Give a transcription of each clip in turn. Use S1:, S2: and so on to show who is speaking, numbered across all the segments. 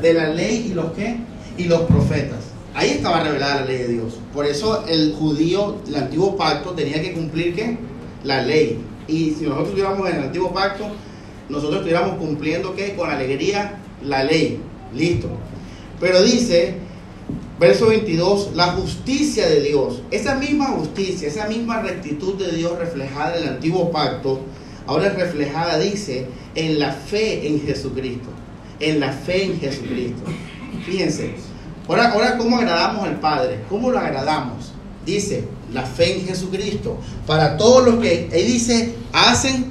S1: de la ley y los qué? Y los profetas. Ahí estaba revelada la ley de Dios. Por eso el judío, el antiguo pacto, tenía que cumplir qué? La ley. Y si nosotros estuviéramos en el antiguo pacto, nosotros estuviéramos cumpliendo qué? Con alegría la ley. Listo. Pero dice, verso 22, la justicia de Dios, esa misma justicia, esa misma rectitud de Dios reflejada en el antiguo pacto, ahora es reflejada, dice, en la fe en Jesucristo. En la fe en Jesucristo. Fíjense, ahora, ahora ¿cómo agradamos al Padre? ¿Cómo lo agradamos? Dice, la fe en Jesucristo. Para todos los que, ahí dice, hacen,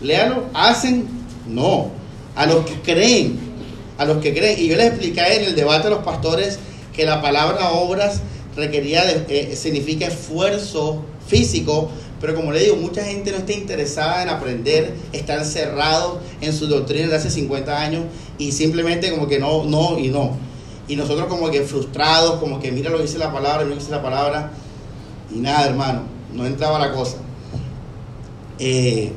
S1: léalo, hacen, no. A los que creen, a los que creen. Y yo les expliqué en el debate de los pastores que la palabra obras requería, de, eh, significa esfuerzo físico, pero como le digo, mucha gente no está interesada en aprender, están cerrados en su doctrina de hace 50 años y simplemente como que no, no y no. Y nosotros como que frustrados, como que mira lo que dice la palabra, mira lo que dice la palabra. Y nada, hermano, no entraba la cosa. Eh,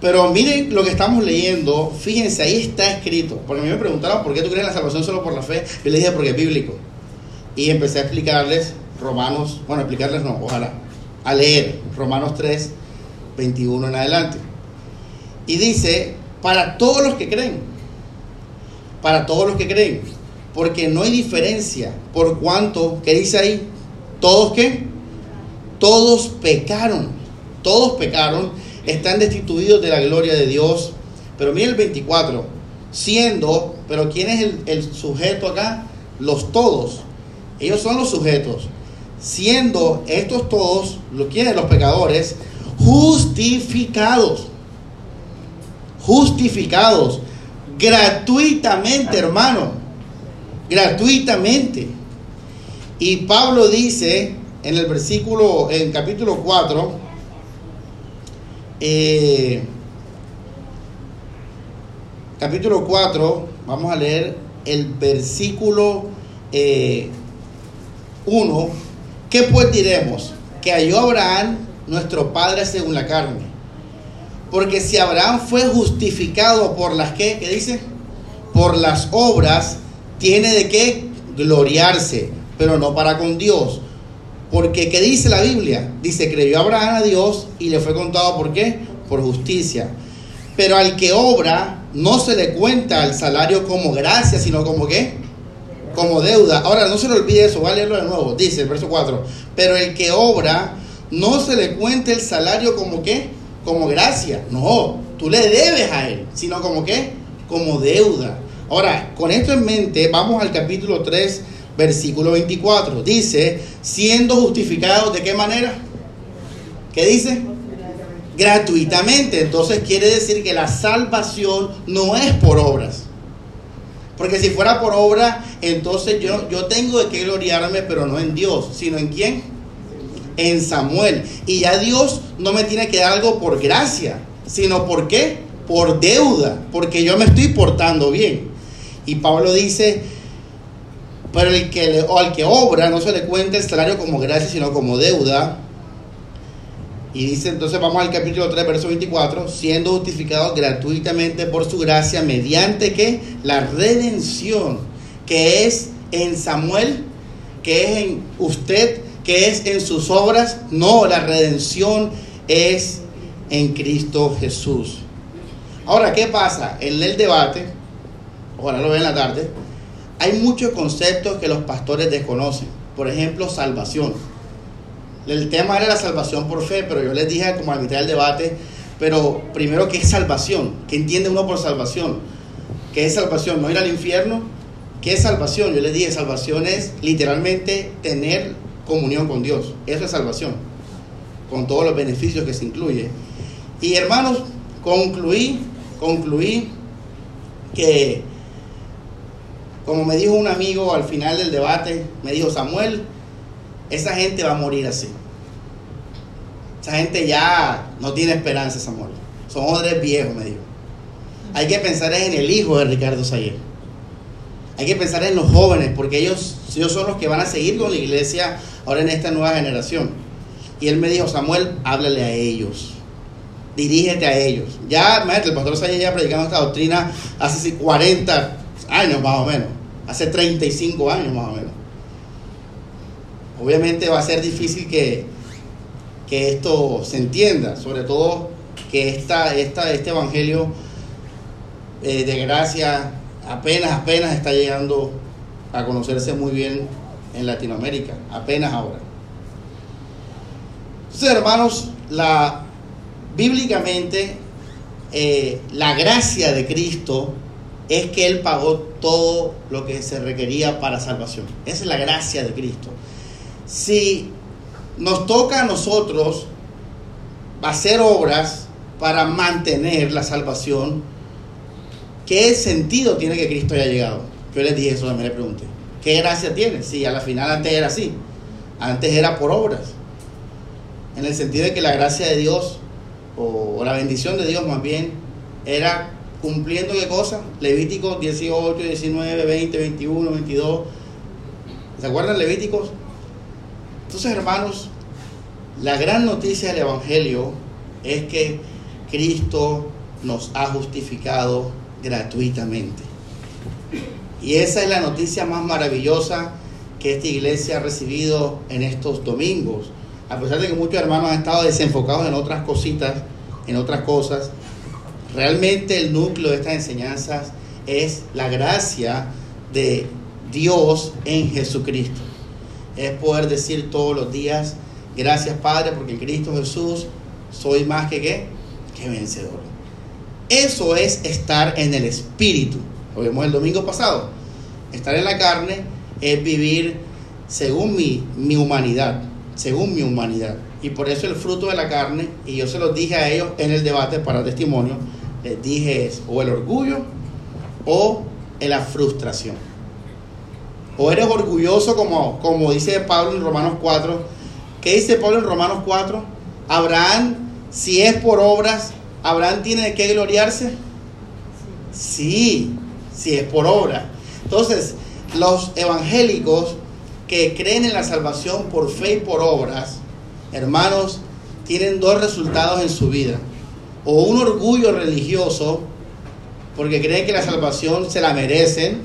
S1: pero miren lo que estamos leyendo, fíjense, ahí está escrito. Porque a mí me preguntaron por qué tú crees en la salvación solo por la fe. Yo les dije porque es bíblico. Y empecé a explicarles Romanos, bueno, explicarles no, ojalá, a leer Romanos 3, 21 en adelante. Y dice, para todos los que creen, para todos los que creen, porque no hay diferencia, por cuanto, ¿qué dice ahí? Todos qué? Todos pecaron, todos pecaron están destituidos de la gloria de Dios. Pero mira el 24, siendo, pero ¿quién es el, sujeto acá? Los todos. Ellos son los sujetos. Siendo estos todos, ¿quiénes? Los pecadores, justificados. Justificados. Gratuitamente, hermano. Gratuitamente. Y Pablo dice en el versículo, en capítulo 4, eh, capítulo 4, vamos a leer el versículo 1. ¿Qué pues diremos? Que halló Abraham nuestro padre según la carne. Porque si Abraham fue justificado por las que, ¿qué dice? Por las obras, tiene de qué gloriarse, pero no para con Dios. Porque, ¿qué dice la Biblia? Dice, creyó Abraham a Dios y le fue contado por qué? Por justicia. Pero al que obra, no se le cuenta el salario como gracia, sino como qué? Como deuda. Ahora, no se le olvide eso, voy a leerlo de nuevo. Dice el verso 4. Pero el que obra, no se le cuenta el salario como qué? Como gracia. No, tú le debes a él, sino como qué? Como deuda. Ahora, con esto en mente, vamos al capítulo 3 versículo 24. Dice, siendo justificados de qué manera? ¿Qué dice? Gratuitamente. Entonces quiere decir que la salvación no es por obras. Porque si fuera por obra, entonces yo, yo tengo de qué gloriarme, pero no en Dios, sino en quién? En Samuel. Y ya Dios no me tiene que dar algo por gracia, sino por qué? Por deuda, porque yo me estoy portando bien. Y Pablo dice, pero el que o al que obra no se le cuenta el salario como gracia, sino como deuda. Y dice entonces, vamos al capítulo 3, verso 24, siendo justificado gratuitamente por su gracia, mediante que la redención que es en Samuel, que es en usted, que es en sus obras, no, la redención es en Cristo Jesús. Ahora, ¿qué pasa? En el debate, ojalá lo vean en la tarde, hay muchos conceptos que los pastores desconocen. Por ejemplo, salvación. El tema era la salvación por fe, pero yo les dije como a mitad del debate, pero primero, ¿qué es salvación? ¿Qué entiende uno por salvación? ¿Qué es salvación? ¿No ir al infierno? ¿Qué es salvación? Yo les dije, salvación es literalmente tener comunión con Dios. Eso es salvación, con todos los beneficios que se incluye. Y hermanos, concluí, concluí que como me dijo un amigo al final del debate, me dijo, Samuel, esa gente va a morir así. Esa gente ya no tiene esperanza, Samuel. Son hombres viejos, me dijo. Hay que pensar en el hijo de Ricardo Sayer. Hay que pensar en los jóvenes, porque ellos, ellos son los que van a seguir con la iglesia ahora en esta nueva generación. Y él me dijo, Samuel, háblale a ellos. dirígete a ellos. Ya, el pastor Sayas ya predicando esta doctrina hace 40 años más o menos, hace 35 años más o menos. Obviamente va a ser difícil que, que esto se entienda, sobre todo que esta, esta, este evangelio eh, de gracia apenas, apenas está llegando a conocerse muy bien en Latinoamérica, apenas ahora. Entonces, hermanos, la, bíblicamente eh, la gracia de Cristo es que Él pagó todo lo que se requería para salvación. Esa es la gracia de Cristo. Si nos toca a nosotros hacer obras para mantener la salvación, ¿qué sentido tiene que Cristo haya llegado? Yo les dije eso, también le pregunté. ¿Qué gracia tiene? Si a la final antes era así. Antes era por obras. En el sentido de que la gracia de Dios, o, la bendición de Dios más bien, era cumpliendo qué cosa? Levíticos 18, 19, 20, 21, 22. ¿Se acuerdan Levíticos? Entonces, hermanos, la gran noticia del Evangelio es que Cristo nos ha justificado gratuitamente. Y esa es la noticia más maravillosa que esta iglesia ha recibido en estos domingos. A pesar de que muchos hermanos han estado desenfocados en otras cositas, en otras cosas, realmente el núcleo de estas enseñanzas es la gracia de Dios en Jesucristo. Es poder decir todos los días, gracias Padre, porque Cristo Jesús soy más que qué, que vencedor. Eso es estar en el Espíritu. Lo vimos el domingo pasado. Estar en la carne es vivir según mi, mi humanidad, según mi humanidad. Y por eso el fruto de la carne, y yo se los dije a ellos en el debate para testimonio, les dije es o el orgullo o la frustración. O eres orgulloso como, como dice Pablo en Romanos 4. ¿Qué dice Pablo en Romanos 4? Abraham, si es por obras, Abraham tiene de qué gloriarse. Sí, si es por obra. Entonces, los evangélicos que creen en la salvación por fe y por obras, hermanos, tienen dos resultados en su vida. O un orgullo religioso, porque creen que la salvación se la merecen,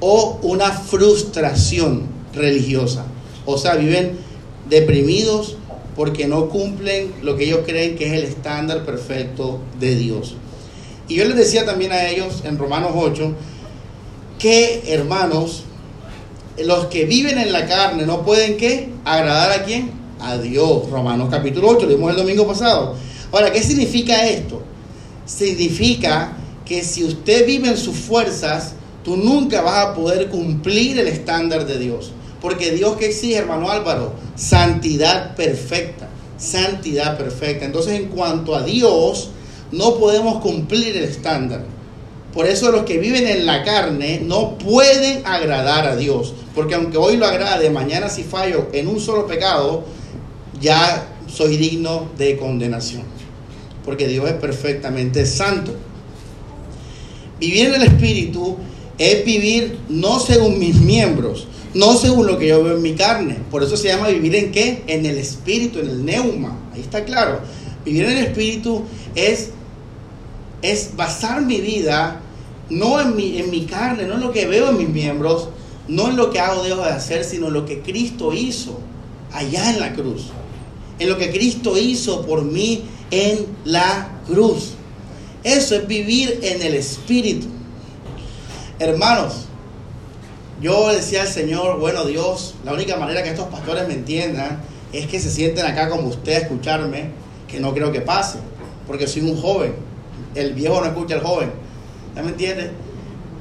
S1: o una frustración religiosa. O sea, viven deprimidos porque no cumplen lo que ellos creen que es el estándar perfecto de Dios. Y yo les decía también a ellos en Romanos 8 que, hermanos, los que viven en la carne no pueden qué? Agradar a quién? A Dios. Romanos capítulo 8, lo vimos el domingo pasado. Ahora, ¿qué significa esto? Significa que si usted vive en sus fuerzas, tú nunca vas a poder cumplir el estándar de Dios. Porque Dios que exige, hermano Álvaro, santidad perfecta. Santidad perfecta. Entonces, en cuanto a Dios, no podemos cumplir el estándar. Por eso los que viven en la carne no pueden agradar a Dios. Porque aunque hoy lo agrade, mañana si fallo en un solo pecado, ya soy digno de condenación. Porque Dios es perfectamente santo. Vivir en el Espíritu es vivir no según mis miembros, no según lo que yo veo en mi carne. Por eso se llama vivir en qué? En el Espíritu, en el neuma. Ahí está claro. Vivir en el Espíritu es es basar mi vida no en mi, en mi carne, no en lo que veo en mis miembros, no en lo que hago dejo de hacer, sino en lo que Cristo hizo allá en la cruz. En lo que Cristo hizo por mí en la cruz. Eso es vivir en el Espíritu. Hermanos, yo decía al Señor, bueno Dios, la única manera que estos pastores me entiendan es que se sienten acá como usted a escucharme, que no creo que pase, porque soy un joven el viejo no escucha al joven. ¿Ya me entiendes?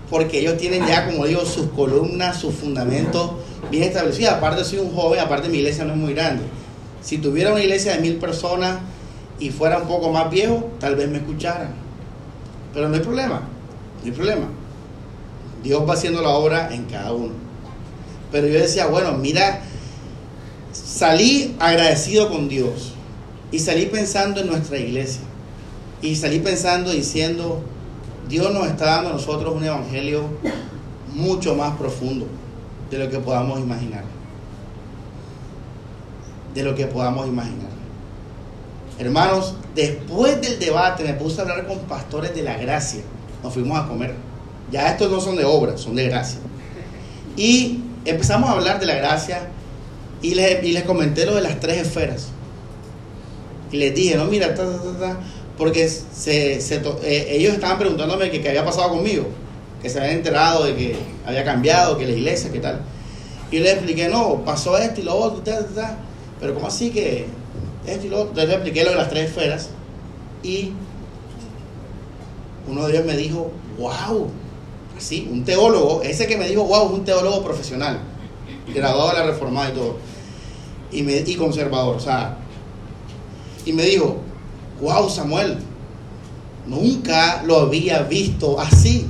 S1: Porque ellos tienen ya, como digo, sus columnas, sus fundamentos bien establecidos. Aparte soy un joven, aparte mi iglesia no es muy grande. Si tuviera una iglesia de mil personas y fuera un poco más viejo, tal vez me escucharan. Pero no hay problema, no hay problema. Dios va haciendo la obra en cada uno. Pero yo decía, bueno, mira, salí agradecido con Dios y salí pensando en nuestra iglesia. Y salí pensando, diciendo, Dios nos está dando a nosotros un evangelio mucho más profundo de lo que podamos imaginar. De lo que podamos imaginar. Hermanos, después del debate me puse a hablar con pastores de la gracia. Nos fuimos a comer. Ya estos no son de obra, son de gracia. Y empezamos a hablar de la gracia y les, y les comenté lo de las tres esferas. Y les dije, no, mira, ta, ta, ta, porque se, se eh, ellos estaban preguntándome qué había pasado conmigo, que se habían enterado de que había cambiado, que la iglesia, qué tal. Y yo les expliqué, no, pasó esto y lo otro, pero ¿cómo así que esto y lo otro? Entonces les expliqué lo de las tres esferas y uno de ellos me dijo, wow, así, un teólogo, ese que me dijo, wow, es un teólogo profesional, graduado de la reformada y todo, y, conservador, o sea, y me dijo, wow, Samuel, nunca lo había visto así.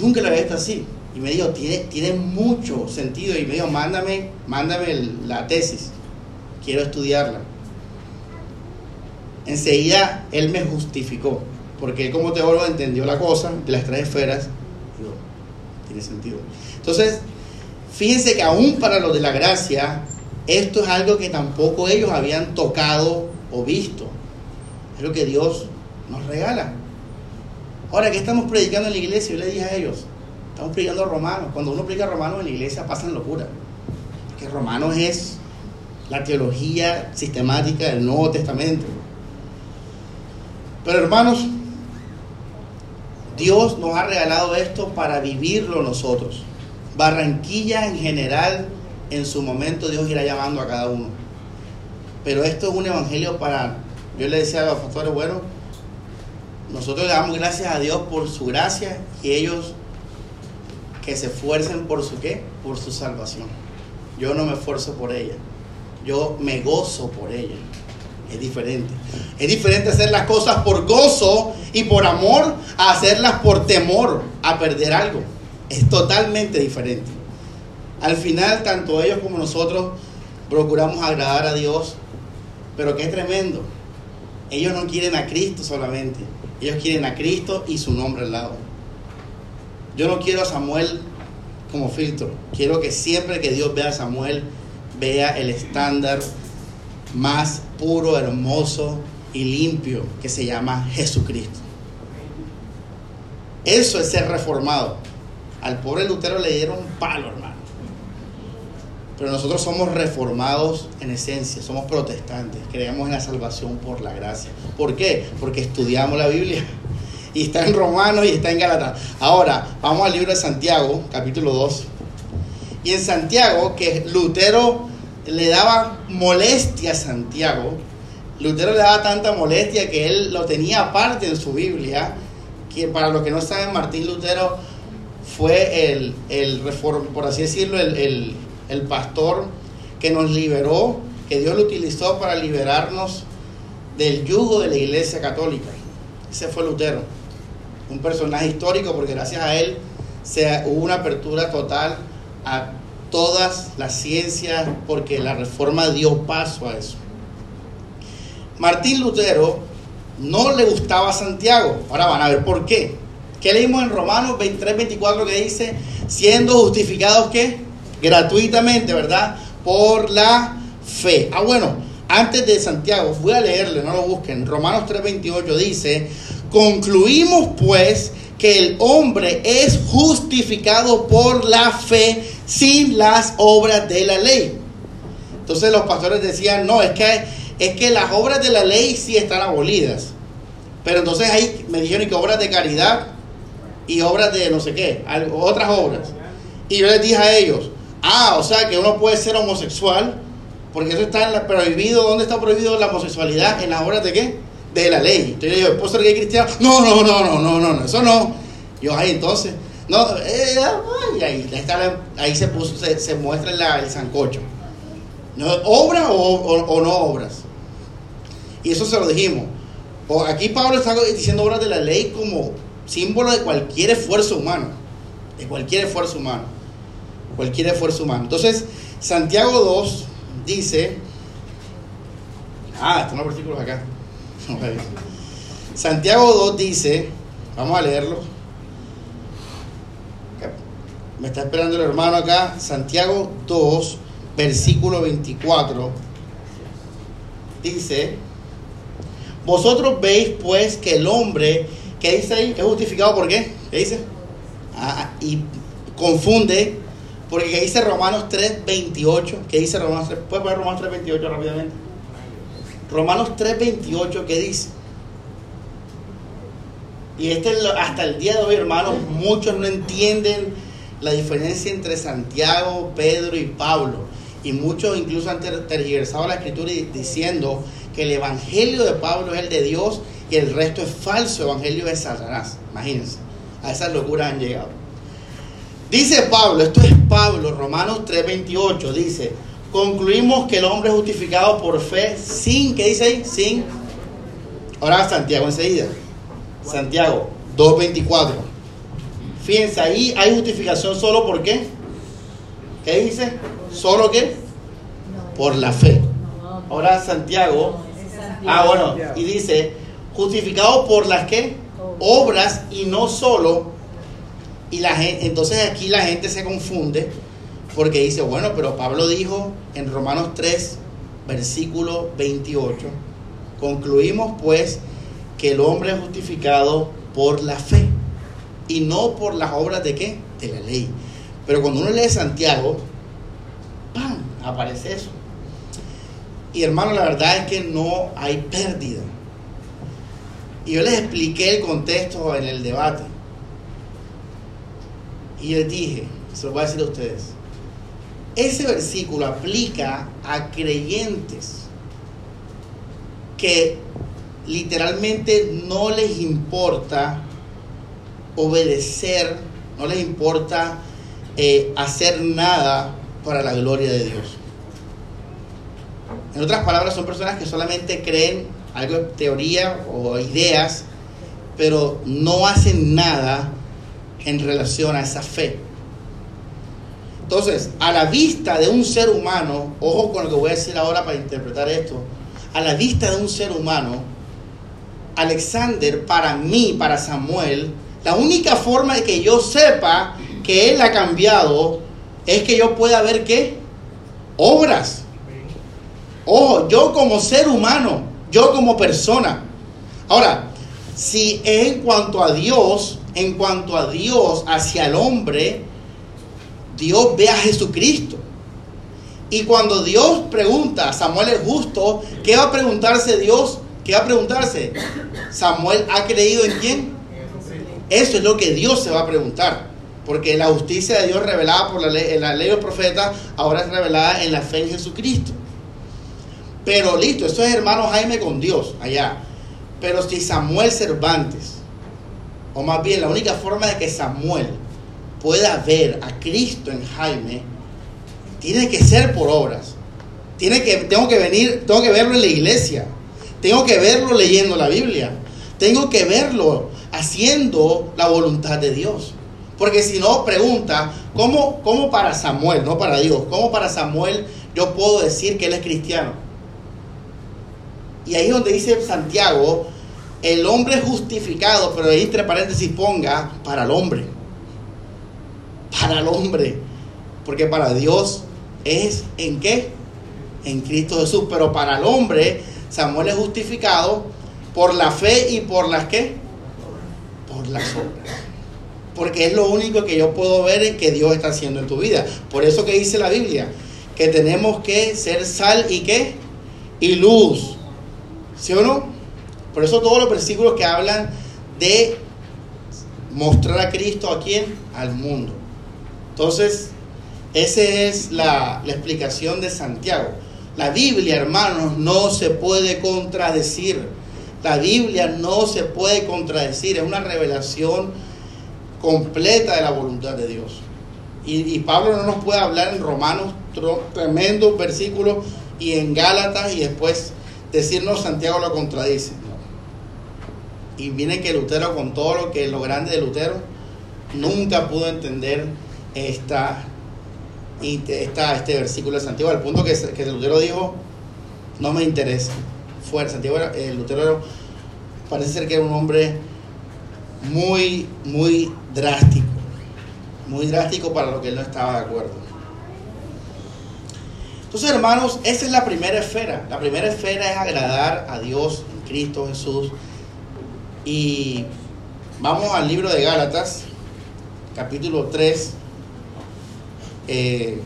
S1: Nunca lo había visto así. Y me dijo, tiene, tiene mucho sentido. Y me dijo, mándame, mándame la tesis. Quiero estudiarla. Enseguida él me justificó. Porque como teólogo entendió la cosa de las tres esferas. Digo, tiene sentido. Entonces, fíjense que aún para los de la gracia, esto es algo que tampoco ellos habían tocado o visto. Es lo que Dios nos regala. Ahora, ¿qué estamos predicando en la iglesia? Yo le dije a ellos, estamos predicando romanos. Cuando uno predica romanos en la iglesia pasan locura. Porque romanos es la teología sistemática del Nuevo Testamento. Pero hermanos, Dios nos ha regalado esto para vivirlo nosotros. Barranquilla en general, en su momento Dios irá llamando a cada uno. Pero esto es un evangelio para, yo le decía a los pastores, bueno, nosotros le damos gracias a Dios por su gracia y ellos que se esfuercen por su qué, por su salvación. Yo no me esfuerzo por ella, yo me gozo por ella. Es diferente. Es diferente hacer las cosas por gozo y por amor a hacerlas por temor a perder algo. Es totalmente diferente. Al final, tanto ellos como nosotros procuramos agradar a Dios, pero qué tremendo. Ellos no quieren a Cristo solamente, ellos quieren a Cristo y su nombre al lado. Yo no quiero a Samuel como filtro, quiero que siempre que Dios vea a Samuel, vea el estándar más puro, hermoso y limpio que se llama Jesucristo. Eso es ser reformado. Al pobre Lutero le dieron palo, hermano. Pero nosotros somos reformados en esencia, somos protestantes, creemos en la salvación por la gracia. ¿Por qué? Porque estudiamos la Biblia. Y está en Romanos y está en Gálatas. Ahora, vamos al libro de Santiago, capítulo 2. Y en Santiago, que Lutero le daba molestia a Santiago, Lutero le daba tanta molestia que él lo tenía aparte en su Biblia, que para los que no saben, Martín Lutero fue el, el reform, por así decirlo, el, el, el pastor que nos liberó, que Dios lo utilizó para liberarnos del yugo de la iglesia católica. Ese fue Lutero, un personaje histórico porque gracias a él se, hubo una apertura total a todas las ciencias porque la reforma dio paso a eso. Martín Lutero no le gustaba Santiago. Ahora van a ver por qué. ¿Qué leímos en Romanos 23, 24 que dice? Siendo justificados que gratuitamente, ¿verdad? Por la fe. Ah, bueno, antes de Santiago, voy a leerle, no lo busquen. Romanos 3, 28 dice, concluimos pues que el hombre es justificado por la fe sin las obras de la ley. Entonces los pastores decían, no, es que, es que las obras de la ley sí están abolidas. Pero entonces ahí me dijeron que obras de caridad y obras de no sé qué, otras obras. Y yo les dije a ellos, ah, o sea que uno puede ser homosexual, porque eso está prohibido, ¿dónde está prohibido la homosexualidad? En las obras de qué? De la ley. Entonces yo digo, ¿puedo ser cristiano? No, no, no, no, no, no, eso no. Yo, ahí entonces, no, eh, ay, ahí, está ahí se puso, se, se muestra la- el sancocho. ¿No, ¿Obra o, o- o no obras? Y eso se lo dijimos. O aquí Pablo está diciendo obras de la ley como símbolo de cualquier esfuerzo humano. De cualquier esfuerzo humano. Cualquier esfuerzo humano. Entonces, Santiago 2 dice. Ah, están los versículos acá. Santiago 2 dice. Vamos a leerlo. Me está esperando el hermano acá. Santiago 2, versículo 24. dice, vosotros veis pues que el hombre, ¿qué dice ahí? Es justificado por qué? ¿Qué dice? Ah, y confunde, porque dice Romanos 3.28, ¿qué dice Romanos 3? ¿Puedes poner Romanos 3.28 rápidamente? Romanos 3.28, ¿qué dice? Y este hasta el día de hoy, hermanos, muchos no entienden la diferencia entre Santiago, Pedro y Pablo. Y muchos incluso han tergiversado la escritura diciendo que el evangelio de Pablo es el de Dios y el resto es falso evangelio de Satanás. Imagínense, a esas locuras han llegado. Dice Pablo, esto es Pablo, Romanos 3:28, dice, concluimos que el hombre es justificado por fe sin, ¿qué dice ahí? Sin. Ahora Santiago enseguida. Santiago 2.24. Fíjense, ahí hay justificación solo por qué. ¿Qué dice? ¿Solo qué? Por la fe. Ahora Santiago. Ah, bueno. Y dice, justificado por las qué? Obras y no solo. Y la gente, entonces aquí la gente se confunde porque dice, bueno, pero Pablo dijo en Romanos 3, versículo 28, concluimos pues que el hombre es justificado por la fe y no por las obras de qué? De la ley. Pero cuando uno lee Santiago, ¡pam! aparece eso. Y hermano, la verdad es que no hay pérdida. Y yo les expliqué el contexto en el debate. Y les dije, se lo voy a decir a ustedes, ese versículo aplica a creyentes que literalmente no les importa obedecer, no les importa eh, hacer nada para la gloria de Dios. En otras palabras, son personas que solamente creen algo de teoría o ideas, pero no hacen nada en relación a esa fe. Entonces, a la vista de un ser humano, ojo con lo que voy a decir ahora para interpretar esto, a la vista de un ser humano, Alexander, para mí, para Samuel, la única forma de que yo sepa que él ha cambiado es que yo pueda ver qué? Obras. Ojo, yo como ser humano, yo como persona. Ahora, si en cuanto a Dios, en cuanto a Dios hacia el hombre, Dios ve a Jesucristo. Y cuando Dios pregunta, Samuel es justo, ¿qué va a preguntarse Dios? ¿Qué va a preguntarse? ¿Samuel ha creído en quién? Eso es lo que Dios se va a preguntar. Porque la justicia de Dios revelada por la ley, en la ley de los profetas ahora es revelada en la fe en Jesucristo. Pero listo, eso es hermano Jaime con Dios allá. Pero si Samuel Cervantes, o más bien la única forma de que Samuel pueda ver a Cristo en Jaime, tiene que ser por obras. Tiene que, tengo que venir, tengo que verlo en la iglesia. Tengo que verlo leyendo la Biblia. Tengo que verlo haciendo la voluntad de Dios. Porque si no, pregunta, ¿cómo, ¿cómo para Samuel, no para Dios, cómo para Samuel yo puedo decir que él es cristiano? Y ahí es donde dice Santiago, el hombre justificado, pero ahí entre paréntesis ponga, para el hombre. Para el hombre. Porque para Dios es en qué? En Cristo Jesús. Pero para el hombre Samuel es justificado por la fe y por las qué? Porque es lo único que yo puedo ver que Dios está haciendo en tu vida. Por eso que dice la Biblia, que tenemos que ser sal y qué? Y luz. ¿Sí o no? Por eso todos los versículos que hablan de mostrar a Cristo a quién? Al mundo. Entonces, esa es la explicación de Santiago. La Biblia, hermanos, no se puede contradecir. La Biblia no se puede contradecir. Es una revelación completa de la voluntad de Dios. Y, Pablo no nos puede hablar en Romanos, tremendos versículos, y en Gálatas, y después decirnos Santiago lo contradice. Y viene que Lutero, con todo lo que lo grande de Lutero, nunca pudo entender esta este versículo de Santiago, al punto que, que Lutero dijo, no me interesa. Fue Santiago, eh, Lutero parece ser que era un hombre muy, muy drástico, muy drástico para lo que él no estaba de acuerdo. Entonces, hermanos, esa es la primera esfera. La primera esfera es agradar a Dios en Cristo Jesús. Y vamos al libro de Gálatas, capítulo 3. Eh,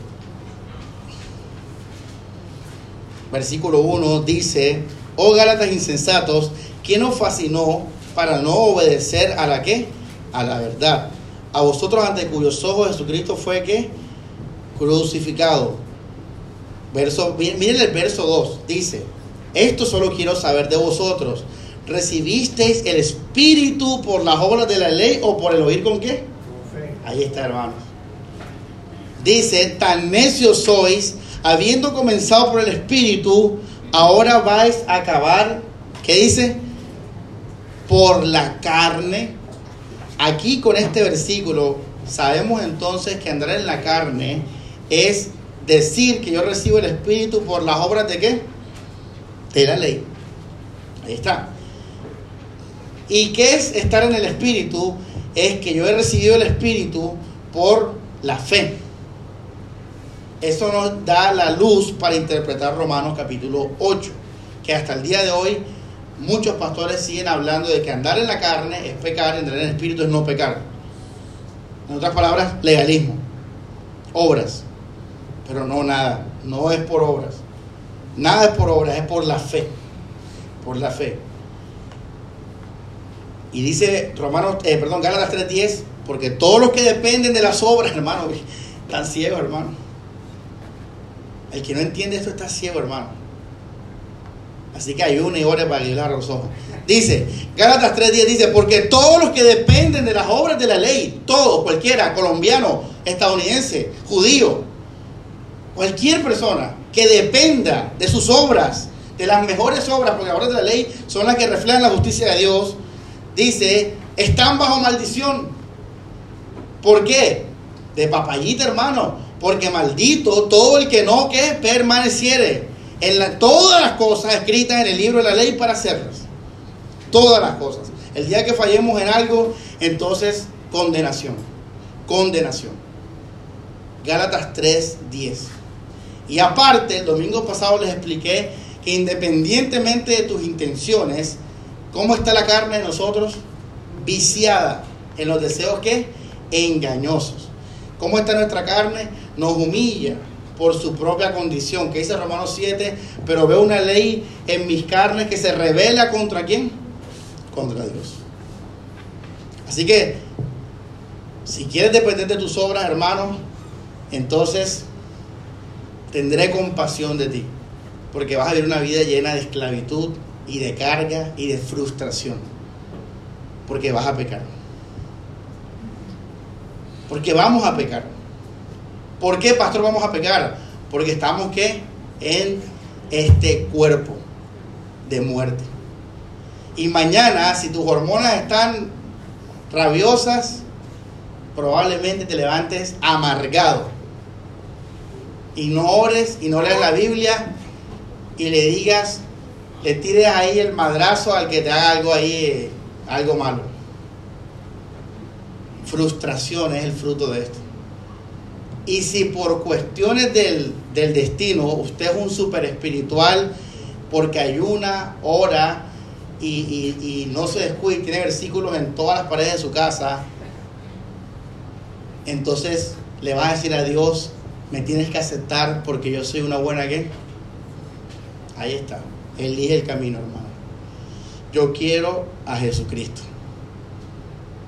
S1: versículo 1 dice, oh Gálatas insensatos, ¿quién os fascinó para no obedecer a la qué? A la verdad. A vosotros ante cuyos ojos Jesucristo fue que crucificado. Verso, miren el verso 2, dice, esto solo quiero saber de vosotros. ¿Recibisteis el Espíritu por las obras de la ley o por el oír con qué? Ahí está, hermanos. Dice, tan necios sois, habiendo comenzado por el Espíritu, ahora vais a acabar, ¿qué dice? Por la carne. Aquí con este versículo sabemos entonces que andar en la carne es decir que yo recibo el Espíritu por las obras de qué? De la ley. Ahí está. ¿Y qué es estar en el Espíritu? Es que yo he recibido el Espíritu por la fe. Eso nos da la luz para interpretar Romanos capítulo 8, que hasta el día de hoy muchos pastores siguen hablando de que andar en la carne es pecar, entrar en el Espíritu es no pecar. En otras palabras, legalismo, obras. Pero no nada, no es por obras. Nada es por obras, es por la fe. Por la fe. Y dice Romanos, eh, perdón, Gálatas 3:10, porque todos los que dependen de las obras, hermano, están ciegos, hermano. El que no entiende esto está ciego, hermano. Así que hay una y ore para ayudar los ojos. Dice, Gálatas 3.10 dice, porque todos los que dependen de las obras de la ley, todos, cualquiera, colombiano, estadounidense, judío, Cualquier persona que dependa de sus obras, de las mejores obras, porque las obras de la ley son las que reflejan la justicia de Dios, dice, están bajo maldición. ¿Por qué? De papayita, hermano. Porque maldito todo el que no que permaneciere en todas las cosas escritas en el libro de la ley para hacerlas. Todas las cosas. El día que fallemos en algo, entonces condenación. Condenación. Gálatas 3, 10. Y aparte, el domingo pasado les expliqué que independientemente de tus intenciones, ¿cómo está la carne de nosotros? Viciada en los deseos que engañosos. ¿Cómo está nuestra carne? Nos humilla por su propia condición. Que dice Romanos 7, pero veo una ley en mis carnes que se revela contra quién? Contra Dios. Así que, si quieres depender de tus obras, hermanos, entonces tendré compasión de ti, porque vas a vivir una vida llena de esclavitud y de carga y de frustración, porque vas a pecar. Porque vamos a pecar. ¿Por qué, pastor, vamos a pecar? Porque estamos ¿qué? en este cuerpo de muerte. Y mañana, si tus hormonas están rabiosas, probablemente te levantes amargado y no ores y no leas la Biblia y le digas, le tires ahí el madrazo al que te haga algo ahí, algo malo. Frustración es el fruto de esto. Y si por cuestiones del, destino usted es un super espiritual porque ayuna, ora y, y, y no se descuida, tiene versículos en todas las paredes de su casa, entonces le va a decir a Dios, me tienes que aceptar porque yo soy una buena que. Ahí está. Elige el camino, hermano. Yo quiero a Jesucristo.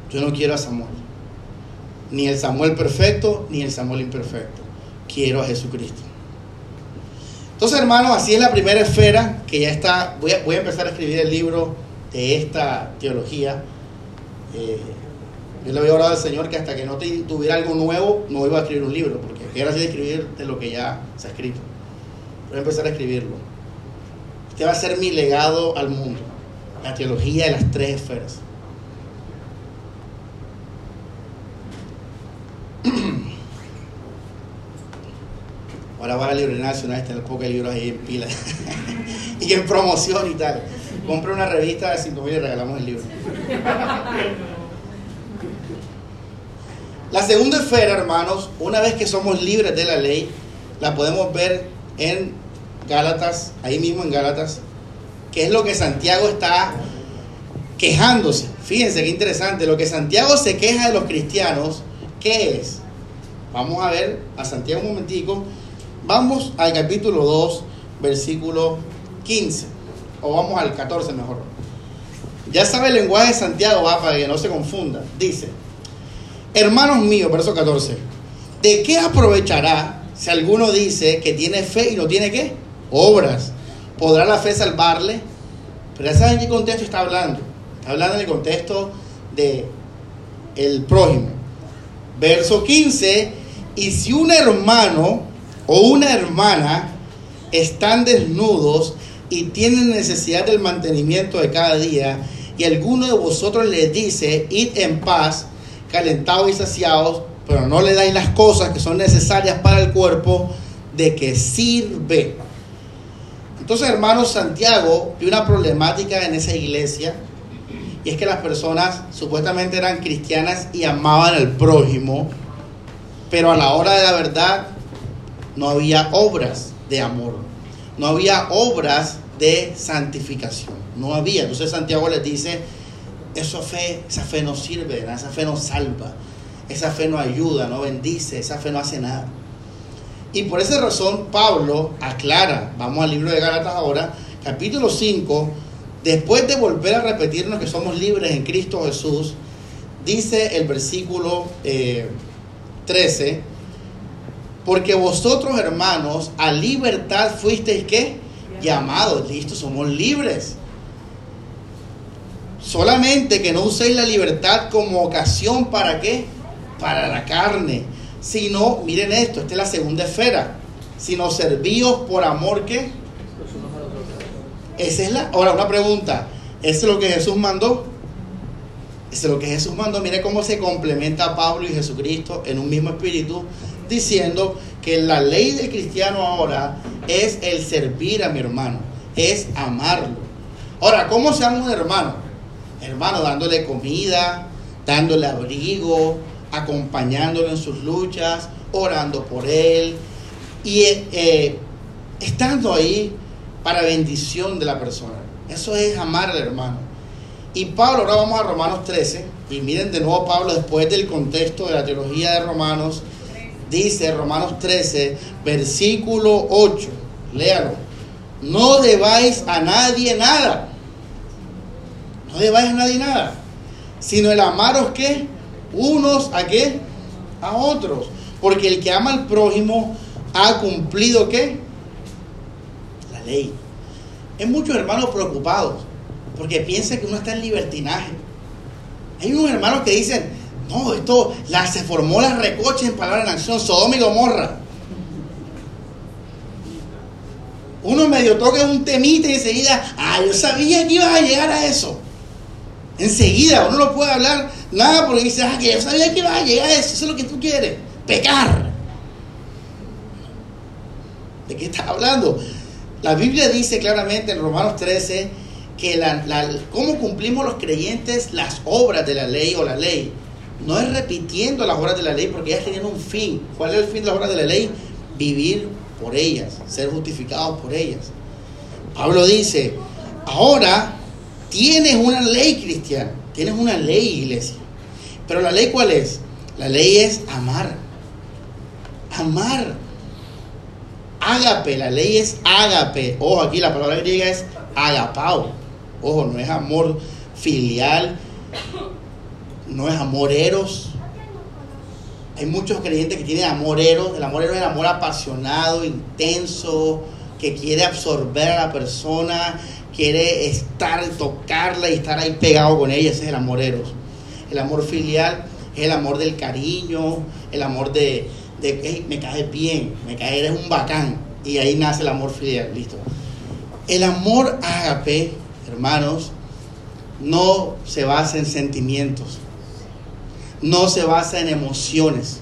S1: Yo no quiero a Samuel. Ni el Samuel perfecto, ni el Samuel imperfecto. Quiero a Jesucristo. Entonces, hermanos, así es la primera esfera que ya está. Voy a, empezar a escribir el libro de esta teología. Eh, yo le había orado al Señor que hasta que no tuviera algo nuevo, no iba a escribir un libro, porque era así escribir de lo que ya se ha escrito. Voy a empezar a escribirlo. Este va a ser mi legado al mundo, la teología de las tres esferas. Ahora va a la librería nacional, está el poco libros ahí en pila y en promoción y tal. Compre una revista de 5 mil y regalamos el libro. La segunda esfera, hermanos, una vez que somos libres de la ley, la podemos ver en Gálatas, ahí mismo en Gálatas, qué es lo que Santiago está quejándose. Fíjense qué interesante, lo que Santiago se queja de los cristianos, ¿qué es? Vamos a ver a Santiago un momentico. Vamos al capítulo 2, versículo 15. O vamos al 14 mejor. Ya sabe el lenguaje de Santiago, va, para que no se confunda. Dice, hermanos míos, verso 14, ¿de qué aprovechará si alguno dice que tiene fe y no tiene qué? Obras. ¿Podrá la fe salvarle? Pero ya saben qué contexto está hablando. Está hablando en el contexto de el prójimo. Verso 15, y si un hermano o una hermana están desnudos y tienen necesidad del mantenimiento de cada día, y alguno de vosotros les dice, id en paz, calentados y saciados, pero no le dais las cosas que son necesarias para el cuerpo, de que sirve. Entonces, hermanos, Santiago tiene una problemática en esa iglesia, y es que las personas supuestamente eran cristianas y amaban al prójimo, pero a la hora de la verdad no había obras de amor, no había obras de santificación, no había. Entonces Santiago les dice, esa fe, esa fe no sirve, esa fe no salva, esa fe no ayuda, no bendice, esa fe no hace nada. Y por esa razón Pablo aclara, vamos al libro de Gálatas ahora, capítulo 5, después de volver a repetirnos que somos libres en Cristo Jesús, dice el versículo... Eh, 13, porque vosotros hermanos a libertad fuisteis qué? Llamados, listo, somos libres. Solamente que no uséis la libertad como ocasión para qué? Para la carne. Sino, miren esto, esta es la segunda esfera. Sino servíos por amor ¿qué? Esa es la. Ahora, una pregunta. ¿Eso es lo que Jesús mandó? es lo que Jesús mandó. Mire cómo se complementa Pablo y Jesucristo en un mismo espíritu, diciendo que la ley del cristiano ahora es el servir a mi hermano, es amarlo. Ahora, ¿cómo se ama un hermano? Hermano, dándole comida, dándole abrigo, acompañándolo en sus luchas, orando por él y eh, estando ahí para bendición de la persona. Eso es amar al hermano. Y Pablo, ahora vamos a Romanos 13, y miren de nuevo Pablo después del contexto de la teología de Romanos, dice Romanos 13, versículo 8, léalo, no debáis a nadie nada, no debáis a nadie nada, sino el amaros que unos a qué, a otros, porque el que ama al prójimo ha cumplido qué, la ley. Hay muchos hermanos preocupados porque piensa que uno está en libertinaje. Hay unos hermanos que dicen, no, esto la, se formó la recoche en palabra de acción, Sodoma y Gomorra. Uno medio toca un temite y enseguida, ah, yo sabía que ibas a llegar a eso. Enseguida, uno no puede hablar nada porque dice, ah, que yo sabía que ibas a llegar a eso, eso es lo que tú quieres, pecar. ¿De qué estás hablando? La Biblia dice claramente en Romanos 13, que la, cómo cumplimos los creyentes las obras de la ley o la ley. No es repitiendo las obras de la ley porque ellas tienen un fin. ¿Cuál es el fin de las obras de la ley? Vivir por ellas, ser justificados por ellas. Pablo dice, ahora tienes una ley cristiana, tienes una ley iglesia. Pero la ley cuál es? La ley es amar. Amar. Ágape, la ley es ágape. Ojo, aquí la palabra griega es agapao. Ojo, no es amor filial, no es amor eros. Hay muchos creyentes que tienen amor eros. El amor eros es el amor apasionado, intenso, que quiere absorber a la persona, quiere estar, tocarla y estar ahí pegado con ella. Ese es el amor eros. El amor filial es el amor del cariño, el amor de, de me caes bien, me caes, eres un bacán. Y ahí nace el amor filial, listo. El amor ágape hermanos, no se basa en sentimientos, no se basa en emociones.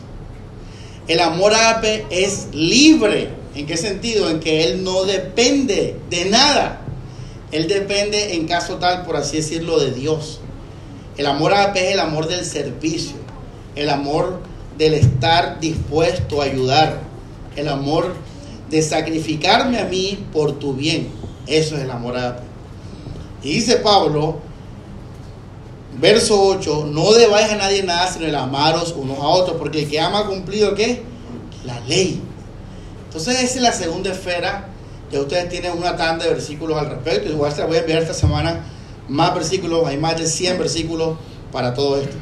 S1: El amor ágape es libre. ¿En qué sentido? En que él no depende de nada. Él depende, en caso tal, por así decirlo, de Dios. El amor ágape es el amor del servicio, el amor del estar dispuesto a ayudar, el amor de sacrificarme a mí por tu bien. Eso es el amor ágape. Y dice Pablo, verso 8, no debáis a nadie nada sino el amaros unos a otros, porque el que ama ha cumplido qué? La ley. Entonces esa es la segunda esfera. Ya ustedes tienen una tanda de versículos al respecto. Igual se voy a enviar esta semana más versículos, hay más de 100 versículos para todo esto.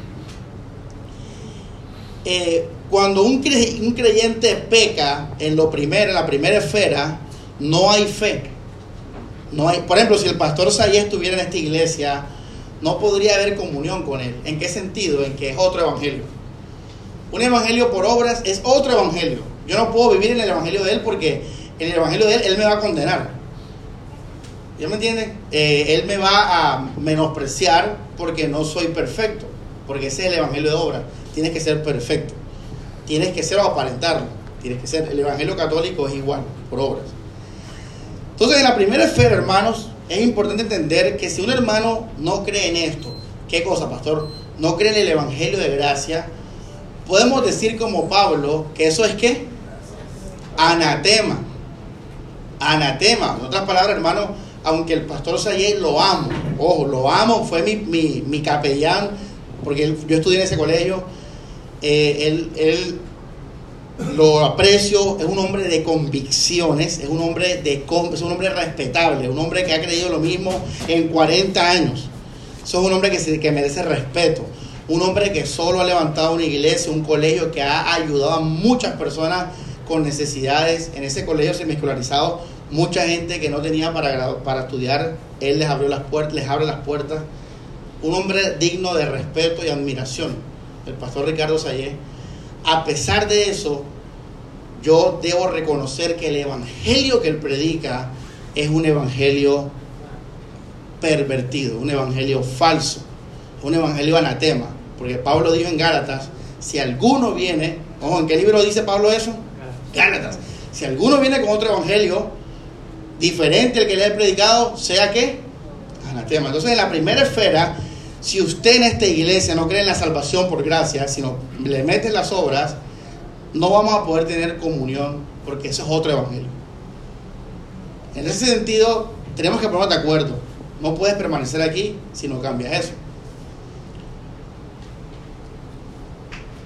S1: Eh, cuando un, creyente peca en lo primero, en la primera esfera, no hay fe. No hay, por ejemplo, si el pastor Sayé estuviera en esta iglesia, no podría haber comunión con él. ¿En qué sentido? En que es otro evangelio. Un evangelio por obras es otro evangelio. Yo no puedo vivir en el evangelio de él porque en el evangelio de él él me va a condenar. ¿Ya me entienden? Eh, él me va a menospreciar porque no soy perfecto. Porque ese es el evangelio de obras. Tienes que ser perfecto. Tienes que ser o aparentarlo. Tienes que ser. El evangelio católico es igual, por obras. Entonces, en la primera esfera, hermanos, es importante entender que si un hermano no cree en esto, ¿qué cosa, pastor? No cree en el evangelio de gracia, podemos decir como Pablo que eso es qué? Anatema. Anatema. En otras palabras, hermano, aunque el pastor Sayé lo amo, ojo, lo amo, fue mi, mi, capellán, porque yo estudié en ese colegio, eh, él, él, lo aprecio, es un hombre de convicciones, es un hombre, de, es un hombre respetable, un hombre que ha creído lo mismo en 40 años. Eso es un hombre que, se, que merece respeto, un hombre que solo ha levantado una iglesia, un colegio que ha ayudado a muchas personas con necesidades. En ese colegio semi-escolarizado mucha gente que no tenía para, para estudiar, él les abrió las puertas, les abre las puertas. Un hombre digno de respeto y admiración, el pastor Ricardo Sayé. A pesar de eso, yo debo reconocer que el evangelio que él predica es un evangelio pervertido, un evangelio falso, un evangelio anatema. Porque Pablo dijo en Gálatas, si alguno viene, ojo, ¿en qué libro dice Pablo eso? Gálatas. Si alguno viene con otro evangelio, diferente al que le he predicado, sea que anatema. Entonces, en la primera esfera, si usted en esta iglesia no cree en la salvación por gracia, sino le mete las obras, no vamos a poder tener comunión, porque eso es otro evangelio. En ese sentido, tenemos que ponernos de acuerdo. No puedes permanecer aquí si no cambias eso.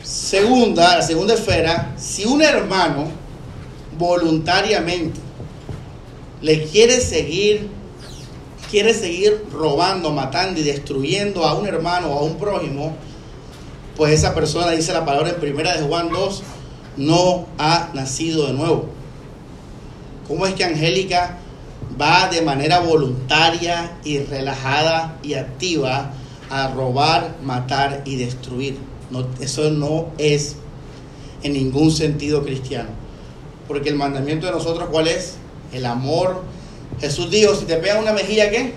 S1: Segunda, la segunda esfera, si un hermano voluntariamente le quiere seguir, quiere seguir robando, matando y destruyendo a un hermano o a un prójimo, pues esa persona, dice la palabra en primera de Juan 2, no ha nacido de nuevo. ¿Cómo es que Angélica va de manera voluntaria y relajada y activa a robar, matar y destruir? No, eso no es en ningún sentido cristiano. Porque el mandamiento de nosotros, ¿cuál es? el amor. Jesús dijo, si te pegan una mejilla, ¿qué?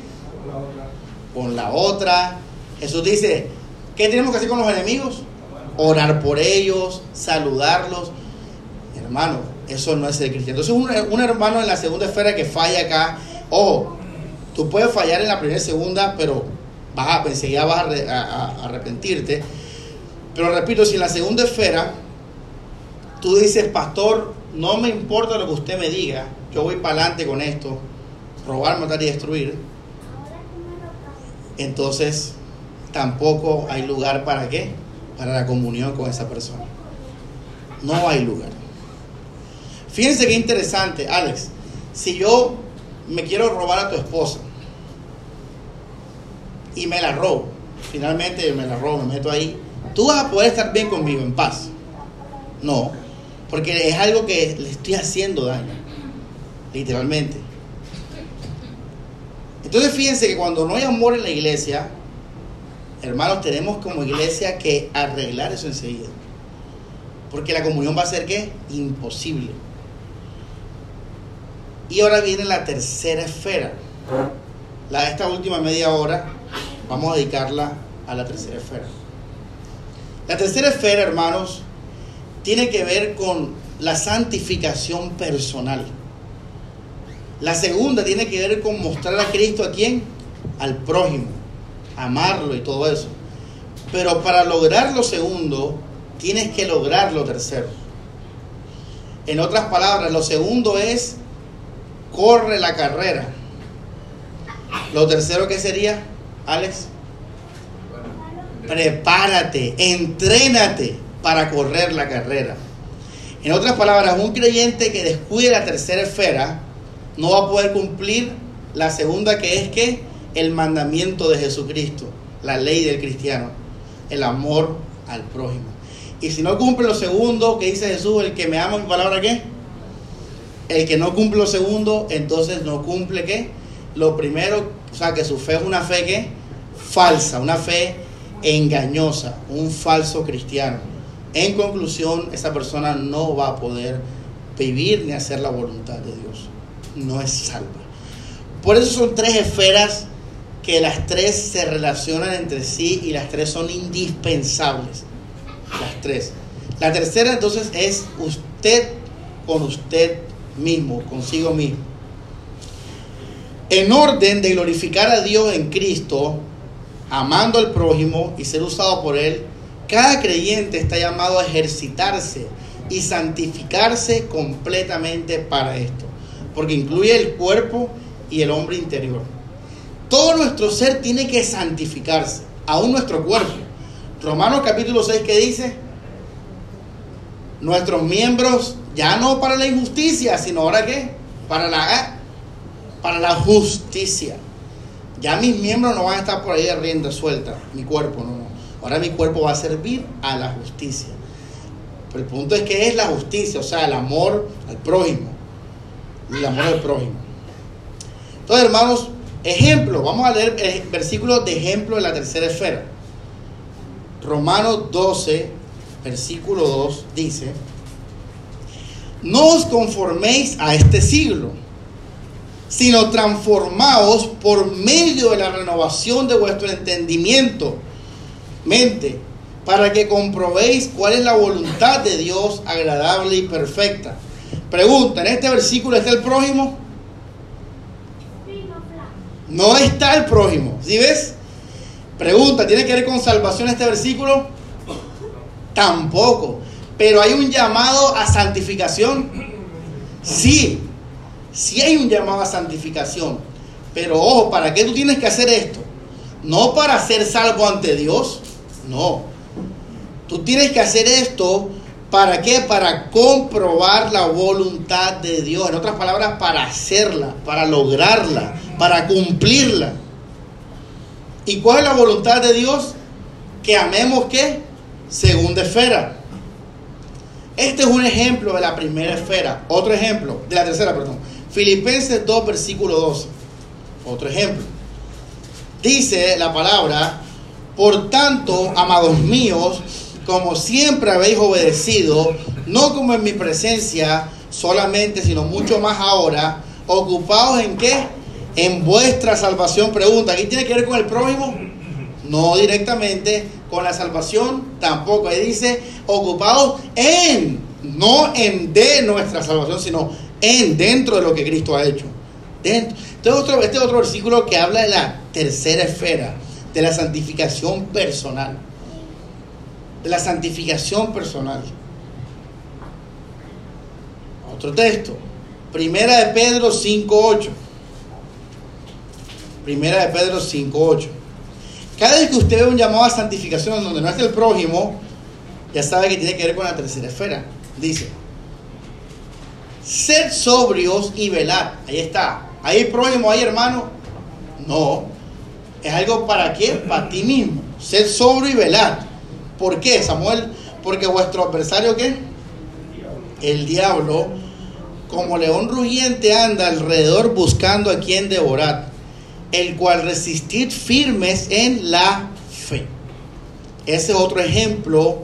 S1: Con la otra. Jesús dice, ¿qué tenemos que hacer con los enemigos? Orar por ellos, saludarlos. Hermano, eso no es el cristiano. Entonces, un, hermano en la segunda esfera que falla acá, ojo, tú puedes fallar en la primera y segunda, pero vas a, enseguida vas a arrepentirte. Pero repito, si en la segunda esfera tú dices, pastor, no me importa lo que usted me diga, yo voy para adelante con esto, robar, matar y destruir, entonces tampoco hay lugar para qué? Para la comunión con esa persona. No hay lugar. Fíjense qué interesante, Alex. Si yo me quiero robar a tu esposa y me la robo, finalmente me la robo, me meto ahí, tú vas a poder estar bien conmigo, en paz. No, porque es algo que le estoy haciendo daño literalmente. Entonces fíjense que cuando no hay amor en la iglesia, hermanos, tenemos como iglesia que arreglar eso enseguida. Porque la comunión va a ser qué? Imposible. Y ahora viene la tercera esfera. La, esta última media hora vamos a dedicarla a la tercera esfera. La tercera esfera, hermanos, tiene que ver con la santificación personal. La segunda tiene que ver con mostrar a Cristo a quién? Al prójimo, amarlo y todo eso. Pero para lograr lo segundo, tienes que lograr lo tercero. En otras palabras, lo segundo es corre la carrera. Lo tercero que sería, Alex, prepárate, entrénate para correr la carrera. En otras palabras, un creyente que descuide la tercera esfera no va a poder cumplir la segunda que es que el mandamiento de Jesucristo, la ley del cristiano, el amor al prójimo. Y si no cumple lo segundo que dice Jesús, el que me ama, mi palabra qué? El que no cumple lo segundo, entonces no cumple qué? Lo primero, o sea, que su fe es una fe que falsa, una fe engañosa, un falso cristiano. En conclusión, esa persona no va a poder vivir ni hacer la voluntad de Dios. No es salva. Por eso son tres esferas que las tres se relacionan entre sí y las tres son indispensables. Las tres. La tercera entonces es usted con usted mismo, consigo mismo. En orden de glorificar a Dios en Cristo, amando al prójimo y ser usado por Él, cada creyente está llamado a ejercitarse y santificarse completamente para esto, porque incluye el cuerpo y el hombre interior. Todo nuestro ser tiene que santificarse, aún nuestro cuerpo. Romanos capítulo 6 que dice, nuestros miembros ya no para la injusticia, sino ahora qué? Para la, para la justicia. Ya mis miembros no van a estar por ahí de rienda suelta, mi cuerpo no, no. Ahora mi cuerpo va a servir a la justicia. Pero el punto es que es la justicia, o sea, el amor al prójimo. El amor al prójimo. Entonces, hermanos, ejemplo, vamos a leer versículos de ejemplo de la tercera esfera. Romanos 12, versículo 2 dice, no os conforméis a este siglo sino transformaos por medio de la renovación de vuestro entendimiento, mente, para que comprobéis cuál es la voluntad de Dios agradable y perfecta. Pregunta, ¿en este versículo está el prójimo? No está el prójimo, ¿sí ves? Pregunta, ¿tiene que ver con salvación este versículo? Tampoco. Pero hay un llamado a santificación. Sí, si hay un llamado a santificación. Pero ojo, ¿para qué tú tienes que hacer esto? No para ser salvo ante Dios, no. Tú tienes que hacer esto ¿Para qué? Para comprobar la voluntad de Dios. En otras palabras, para hacerla, para lograrla, para cumplirla. ¿Y cuál es la voluntad de Dios? Que amemos qué? Segunda esfera. Este es un ejemplo de la primera esfera. Otro ejemplo, de la tercera, perdón. Filipenses 2, versículo 12. Otro ejemplo. Dice la palabra, por tanto, amados míos, como siempre habéis obedecido, no como en mi presencia solamente, sino mucho más ahora, ocupados en qué? En vuestra salvación. Pregunta, ¿aquí tiene que ver con el prójimo? No directamente con la salvación, tampoco. Ahí dice, ocupados en, no en de nuestra salvación, sino en, dentro de lo que Cristo ha hecho. Dentro. Entonces, otro, este otro versículo que habla de la tercera esfera, de la santificación personal. La santificación personal. Otro texto. Primera de Pedro 5.8. Primera de Pedro 5.8. Cada vez que usted ve un llamado a santificación donde no está el prójimo, ya sabe que tiene que ver con la tercera esfera. Dice, Sed sobrios y velad. Ahí está. Ahí prójimo, ahí hermano. No. Es algo para quién? Para ti mismo. Sed sobrio y velad. ¿Por qué, Samuel? Porque vuestro adversario, ¿qué? El diablo, como león rugiente, anda alrededor buscando a quien devorar, el cual resistid firmes en la fe. Ese es otro ejemplo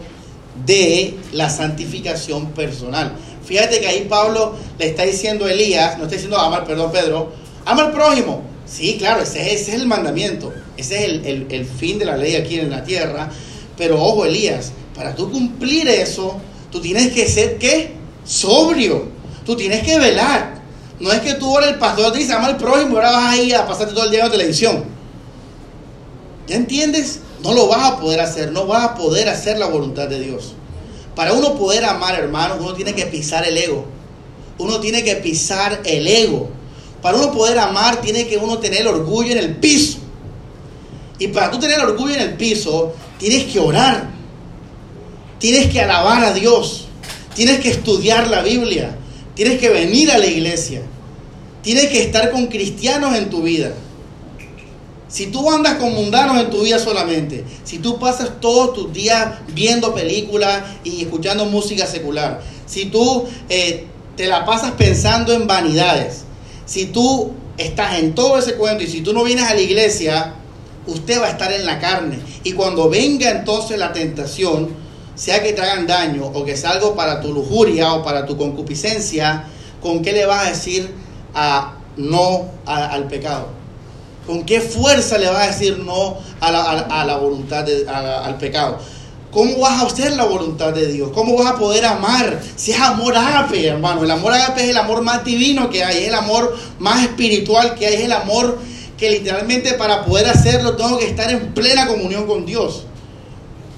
S1: de la santificación personal. Fíjate que ahí Pablo le está diciendo a Elías, no está diciendo amar, perdón Pedro, ama al prójimo. Sí, claro, ese, es el mandamiento, ese es el, fin de la ley aquí en la tierra. Pero ojo, Elías, para tú cumplir eso, tú tienes que ser, ¿qué? Sobrio. Tú tienes que velar. No es que tú ahora el pastor te dice, ama al prójimo, ahora vas a ir a pasarte todo el día en la televisión. ¿Ya entiendes? No lo vas a poder hacer, no vas a poder hacer la voluntad de Dios. Para uno poder amar, hermanos, uno tiene que pisar el ego. Uno tiene que pisar el ego. Para uno poder amar, tiene que uno tener el orgullo en el piso. Y para tú tener el orgullo en el piso, tienes que orar. Tienes que alabar a Dios. Tienes que estudiar la Biblia. Tienes que venir a la iglesia. Tienes que estar con cristianos en tu vida. Si tú andas con mundanos en tu vida solamente, si tú pasas todos tus días viendo películas y escuchando música secular, si tú eh, te la pasas pensando en vanidades, si tú estás en todo ese cuento y si tú no vienes a la iglesia, usted va a estar en la carne. Y cuando venga entonces la tentación, sea que te hagan daño o que sea algo para tu lujuria o para tu concupiscencia, ¿con qué le vas a decir a no al pecado? ¿Con qué fuerza le vas a decir no a la, voluntad, al pecado? ¿Cómo vas a hacer la voluntad de Dios? ¿Cómo vas a poder amar? Si es amor ágape, hermano. El amor ágape es el amor más divino que hay, es el amor más espiritual que hay, es el amor que literalmente para poder hacerlo tengo que estar en plena comunión con Dios.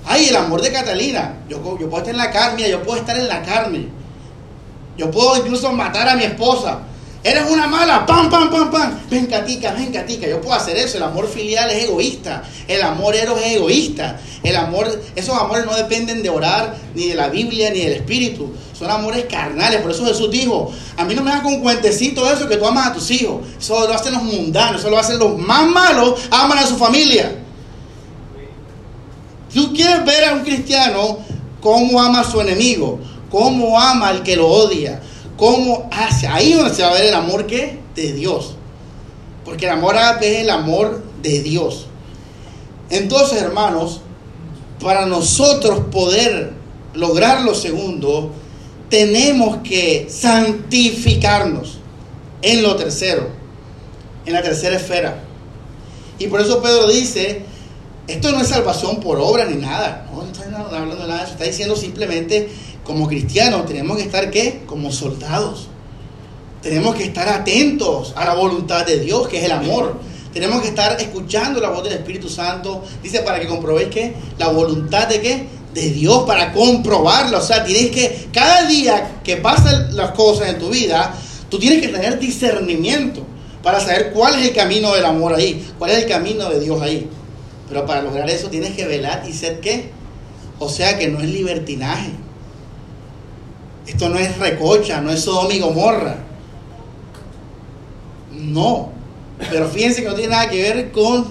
S1: Ay, el amor de Catalina. Yo, puedo estar en la carne, yo puedo estar en la carne. Yo puedo incluso matar a mi esposa. Eres una mala, pam, pam, pam, pam. Ven, catica, ven, catica. Yo puedo hacer eso. El amor filial es egoísta. El amor eros es egoísta. El amor, esos amores no dependen de orar, ni de la Biblia, ni del Espíritu. Son amores carnales. Por eso Jesús dijo: A mí no me das con cuentecito eso que tú amas a tus hijos. Eso lo hacen los mundanos, eso lo hacen los más malos, aman a su familia. Tú quieres ver a un cristiano cómo ama a su enemigo, cómo ama al que lo odia cómo hace. Ahí donde se va a ver el amor que de Dios. Porque el amor es el amor de Dios. Entonces, hermanos, para nosotros poder lograr lo segundo, tenemos que santificarnos en lo tercero, en la tercera esfera. Y por eso Pedro dice, esto no es salvación por obra ni nada, no está hablando de nada, está diciendo simplemente como cristianos tenemos que estar qué? Como soldados. Tenemos que estar atentos a la voluntad de Dios, que es el amor. Tenemos que estar escuchando la voz del Espíritu Santo. Dice para que comprobéis que la voluntad de qué? De Dios, para comprobarla. O sea, tienes que, cada día que pasan las cosas en tu vida, tú tienes que tener discernimiento para saber cuál es el camino del amor ahí, cuál es el camino de Dios ahí. Pero para lograr eso tienes que velar y ser qué? O sea que no es libertinaje. Esto no es recocha, no es Sodoma y Gomorra. No. Pero fíjense que no tiene nada que ver con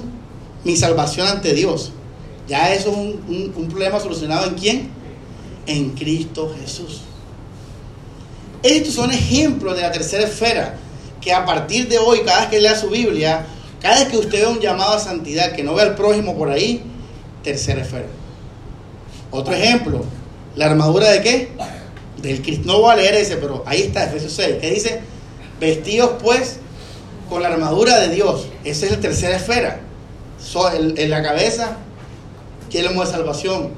S1: mi salvación ante Dios. Ya eso es un, un problema solucionado en quién? En Cristo Jesús. Estos son ejemplos de la tercera esfera que a partir de hoy, cada vez que lea su Biblia, cada vez que usted ve un llamado a santidad, que no ve al prójimo por ahí, tercera esfera. Otro ejemplo, la armadura de qué? No voy a leer ese, pero ahí está, Efesios 6, que dice, vestidos pues con la armadura de Dios. Esa es la tercera esfera. en, la cabeza, yelmo de salvación,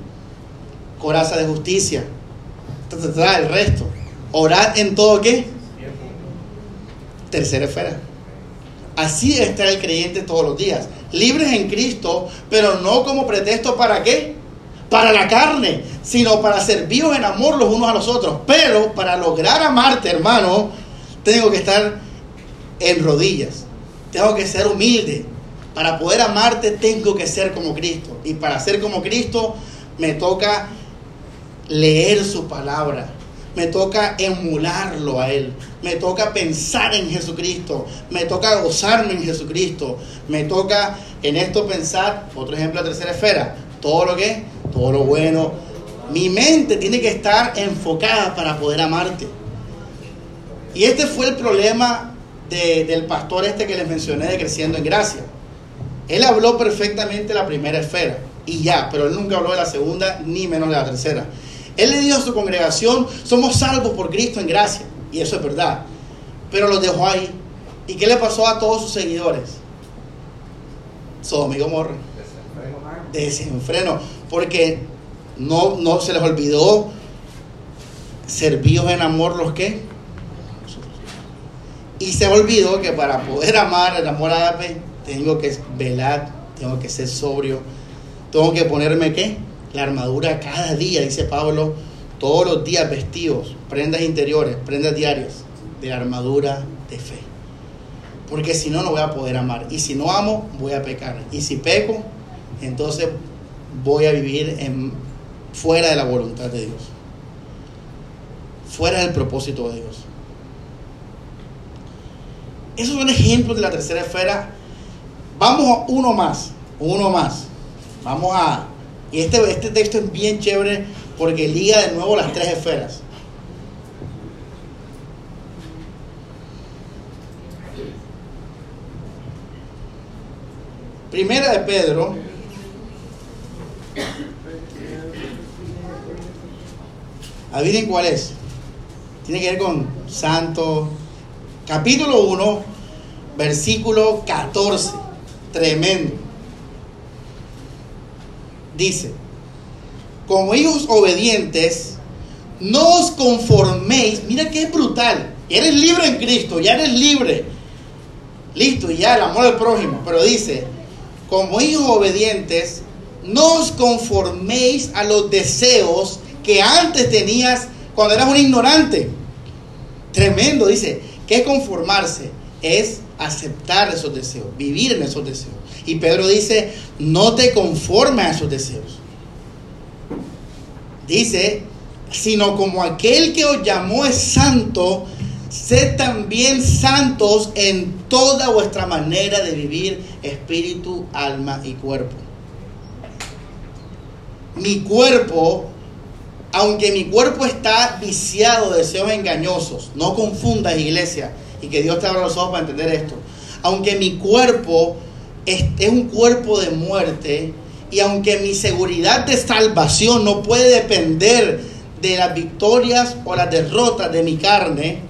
S1: coraza de justicia, el resto. Orad en todo qué? Tercera esfera. Así está el creyente todos los días. Libres en Cristo, pero no como pretexto para qué? Para la carne, sino para serviros en amor los unos a los otros. Pero para lograr amarte, hermano, tengo que estar en rodillas. Tengo que ser humilde. Para poder amarte tengo que ser como Cristo. Y para ser como Cristo me toca leer su palabra. Me toca emularlo a Él. Me toca pensar en Jesucristo. Me toca gozarme en Jesucristo. Me toca en esto pensar, otro ejemplo de tercera esfera, todo lo que todo lo bueno. Mi mente tiene que estar enfocada para poder amarte. Y este fue el problema del pastor este que les mencioné de Creciendo en Gracia. Él habló perfectamente la primera esfera y ya, pero él nunca habló de la segunda ni menos de la tercera. Él le dijo a su congregación, somos salvos por Cristo en gracia. Y eso es verdad. Pero los dejó ahí. ¿Y qué le pasó a todos sus seguidores? Sodoma y Gomorra. Desenfreno porque no, no se les olvidó servidos en amor los que y se olvidó que para poder amar el amor ágape tengo que velar, tengo que ser sobrio, tengo que ponerme qué? La armadura cada día, dice Pablo, todos los días vestidos, prendas interiores, prendas diarias, de armadura de fe. Porque si no, no voy a poder amar. Y si no amo, voy a pecar. Y si peco, entonces voy a vivir fuera de la voluntad de Dios. Fuera del propósito de Dios. Esos son ejemplos de la tercera esfera. Vamos a uno más. Uno más. Vamos a... Y este, este texto es bien chévere porque liga de nuevo las tres esferas. Primera de Pedro. Adivinen cuál es. Tiene que ver con santo. Capítulo 1, versículo 14. Tremendo. Dice, como hijos obedientes, no os conforméis. Mira que es brutal. Eres libre en Cristo, ya eres libre. Listo, ya el amor al prójimo. Pero dice, como hijos obedientes, no os conforméis a los deseos que antes tenías cuando eras un ignorante. Tremendo, dice, que conformarse es aceptar esos deseos, vivir en esos deseos. Y Pedro dice, no te conformes a esos deseos. Dice, sino como aquel que os llamó es santo, sed también santos en toda vuestra manera de vivir, espíritu, alma y cuerpo. Mi cuerpo, aunque mi cuerpo está viciado de deseos engañosos, no confundas iglesia, y que Dios te abra los ojos para entender esto, aunque mi cuerpo es, es un cuerpo de muerte, y aunque mi seguridad de salvación no puede depender de las victorias o las derrotas de mi carne,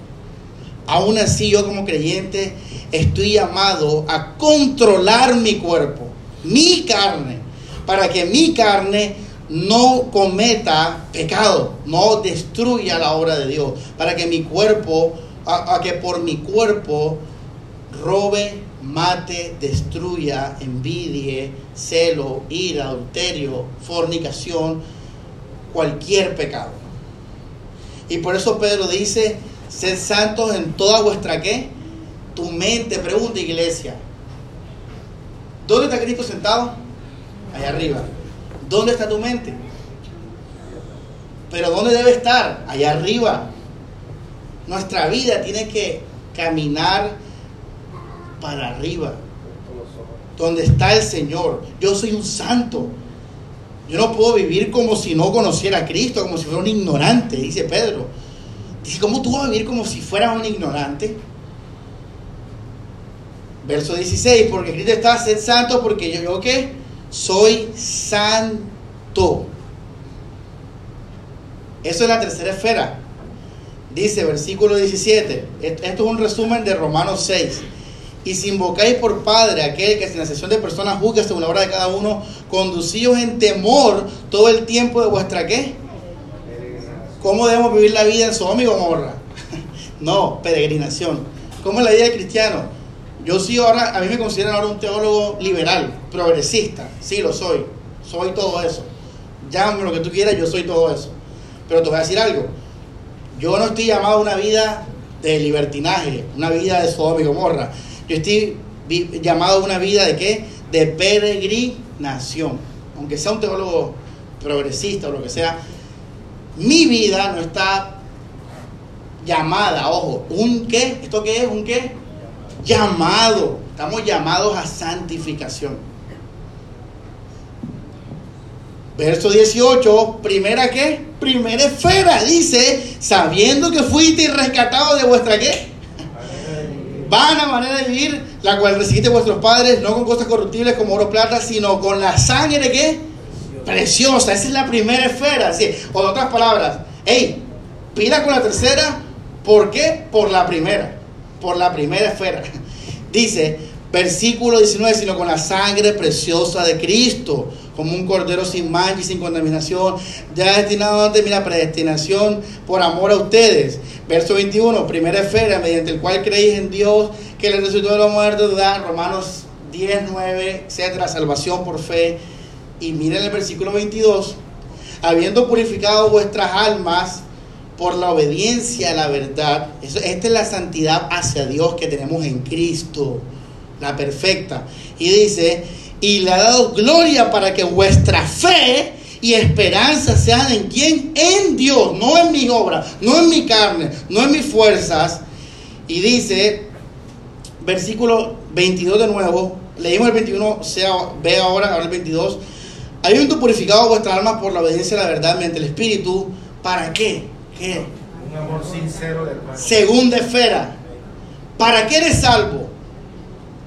S1: aún así yo como creyente estoy llamado a controlar mi cuerpo, mi carne, para que mi carne no cometa pecado, no destruya la obra de Dios, para que mi cuerpo, a, que por mi cuerpo robe mate, destruya, envidie, celo, ira, adulterio, fornicación, cualquier pecado. Y por eso Pedro dice, sed santos en toda vuestra qué? Tu mente, pregunta iglesia. ¿Dónde está Cristo sentado? Allá arriba. ¿Dónde está tu mente? Pero ¿dónde debe estar? Allá arriba. Nuestra vida tiene que caminar para arriba, donde está el Señor. Yo soy un santo. Yo no puedo vivir como si no conociera a Cristo, como si fuera un ignorante, dice Pedro. Dice, ¿cómo tú vas a vivir como si fueras un ignorante? Verso 16, porque Cristo está, sed santo, porque yo, yo qué? Soy santo. Eso es la tercera esfera. Dice, versículo 17. Esto es un resumen de Romanos 6. Y si invocáis por Padre aquel que sin sesión de personas juzga según la obra de cada uno, conducíos en temor todo el tiempo de vuestra qué? ¿Cómo debemos vivir la vida en Sodoma y Gomorra? no, peregrinación. ¿Cómo es la vida del cristiano? Yo sí ahora, a mí me consideran ahora un teólogo liberal, progresista. Sí, lo soy. Soy todo eso. Llámame lo que tú quieras, yo soy todo eso. Pero te voy a decir algo. Yo no estoy llamado a una vida de libertinaje, una vida de Sodoma y Gomorra. Yo estoy llamado a una vida de qué? De peregrinación. Aunque sea un teólogo progresista o lo que sea, mi vida no está llamada, ojo, un qué, ¿esto qué es? ¿Un qué? Llamado. Estamos llamados a santificación. Verso 18, primera qué? Primera esfera, dice, sabiendo que fuiste rescatado de vuestra qué? vana manera de vivir, la cual recibiste vuestros padres, no con cosas corruptibles como oro plata, sino con la sangre que preciosa. Esa es la primera esfera. ¿sí? O en otras palabras, hey, pida con la tercera, ¿por qué? Por la primera, por la primera esfera. Dice, versículo 19, sino con la sangre preciosa de Cristo, como un cordero sin mancha y sin contaminación, ya destinado ante mi predestinación por amor a ustedes. Verso 21, primera esfera, mediante el cual creéis en Dios, que le resucitó de los muertos, da Romanos 10, 9, etcétera, salvación por fe. Y miren el versículo 22, habiendo purificado vuestras almas por la obediencia a la verdad. esta es la santidad hacia Dios que tenemos en Cristo, la perfecta. Y dice, y le ha dado gloria para que vuestra fe y esperanza sean en quién? En Dios, no en mi obra, no en mi carne, no en mis fuerzas. Y dice, versículo 22 de nuevo, leímos el 21, sea, ve ahora, ahora el 22. Habiendo purificado vuestra alma por la obediencia a la verdad mediante el Espíritu, ¿para qué? ¿Qué?
S2: Un amor sincero del.
S1: Segunda esfera. ¿Para qué eres salvo?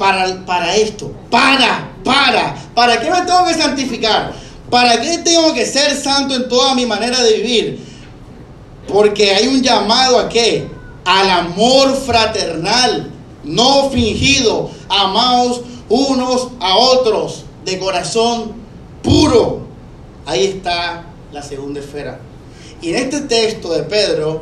S1: Para, para esto. Para, para. ¿Para qué me tengo que santificar? ¿Para qué tengo que ser santo en toda mi manera de vivir? Porque hay un llamado a qué? Al amor fraternal, no fingido. Amaos unos a otros de corazón puro. Ahí está la segunda esfera. Y en este texto de Pedro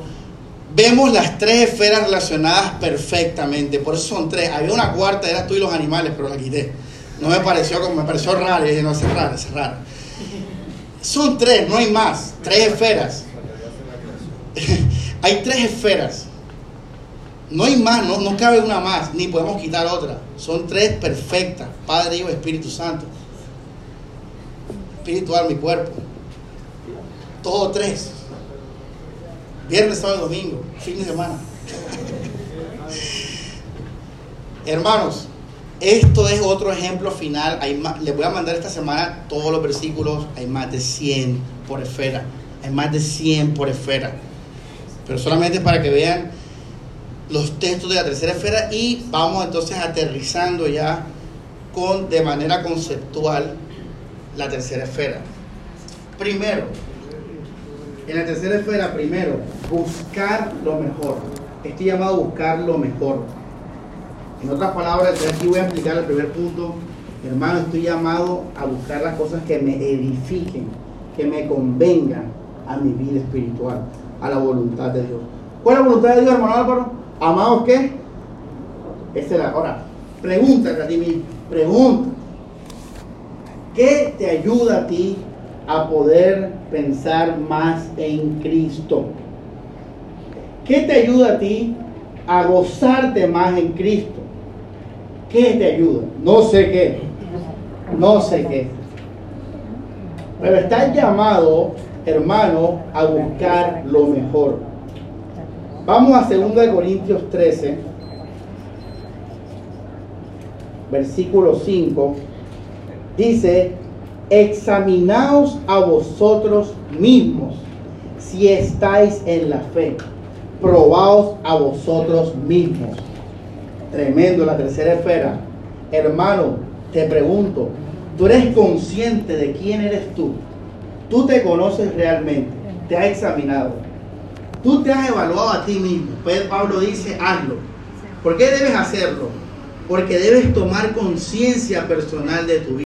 S1: vemos las tres esferas relacionadas perfectamente. Por eso son tres. Había una cuarta, era tú y los animales, pero la quité. No me pareció como me pareció raro. Y dije, no, es raro, es raro. Son tres, no hay más. Tres esferas. hay tres esferas. No hay más, no, no cabe una más, ni podemos quitar otra. Son tres perfectas. Padre, Hijo, Espíritu Santo. Espiritual, mi cuerpo. Todo tres. Viernes, sábado, domingo, fin de semana. Hermanos, esto es otro ejemplo final. Hay les voy a mandar esta semana todos los versículos. Hay más de 100 por esfera. Hay más de 100 por esfera. Pero solamente para que vean los textos de la tercera esfera y vamos entonces aterrizando ya con de manera conceptual la tercera esfera. Primero, en la tercera esfera, primero, buscar lo mejor. Estoy llamado a buscar lo mejor. En otras palabras, aquí voy a explicar el primer punto. Hermano, estoy llamado a buscar las cosas que me edifiquen, que me convengan a mi vida espiritual, a la voluntad de Dios. ¿Cuál es la voluntad de Dios, hermano Álvaro? ¿Amados qué? Esa es la. Ahora, pregúntate a ti. Pregunta. ¿Qué te ayuda a ti a poder pensar más en Cristo? ¿Qué te ayuda a ti a gozarte más en Cristo? ¿Qué te ayuda? No sé qué. No sé qué. Pero estás llamado, hermano, a buscar lo mejor. Vamos a 2 Corintios 13, versículo 5. Dice, examinaos a vosotros mismos si estáis en la fe. Probaos a vosotros mismos. Tremendo la tercera esfera. Hermano, te pregunto, ¿tú eres consciente de quién eres tú? ¿Tú te conoces realmente? ¿Te has examinado? ¿Tú te has evaluado a ti mismo? Pues Pablo dice, hazlo. ¿Por qué debes hacerlo? Porque debes tomar conciencia personal de tu vida.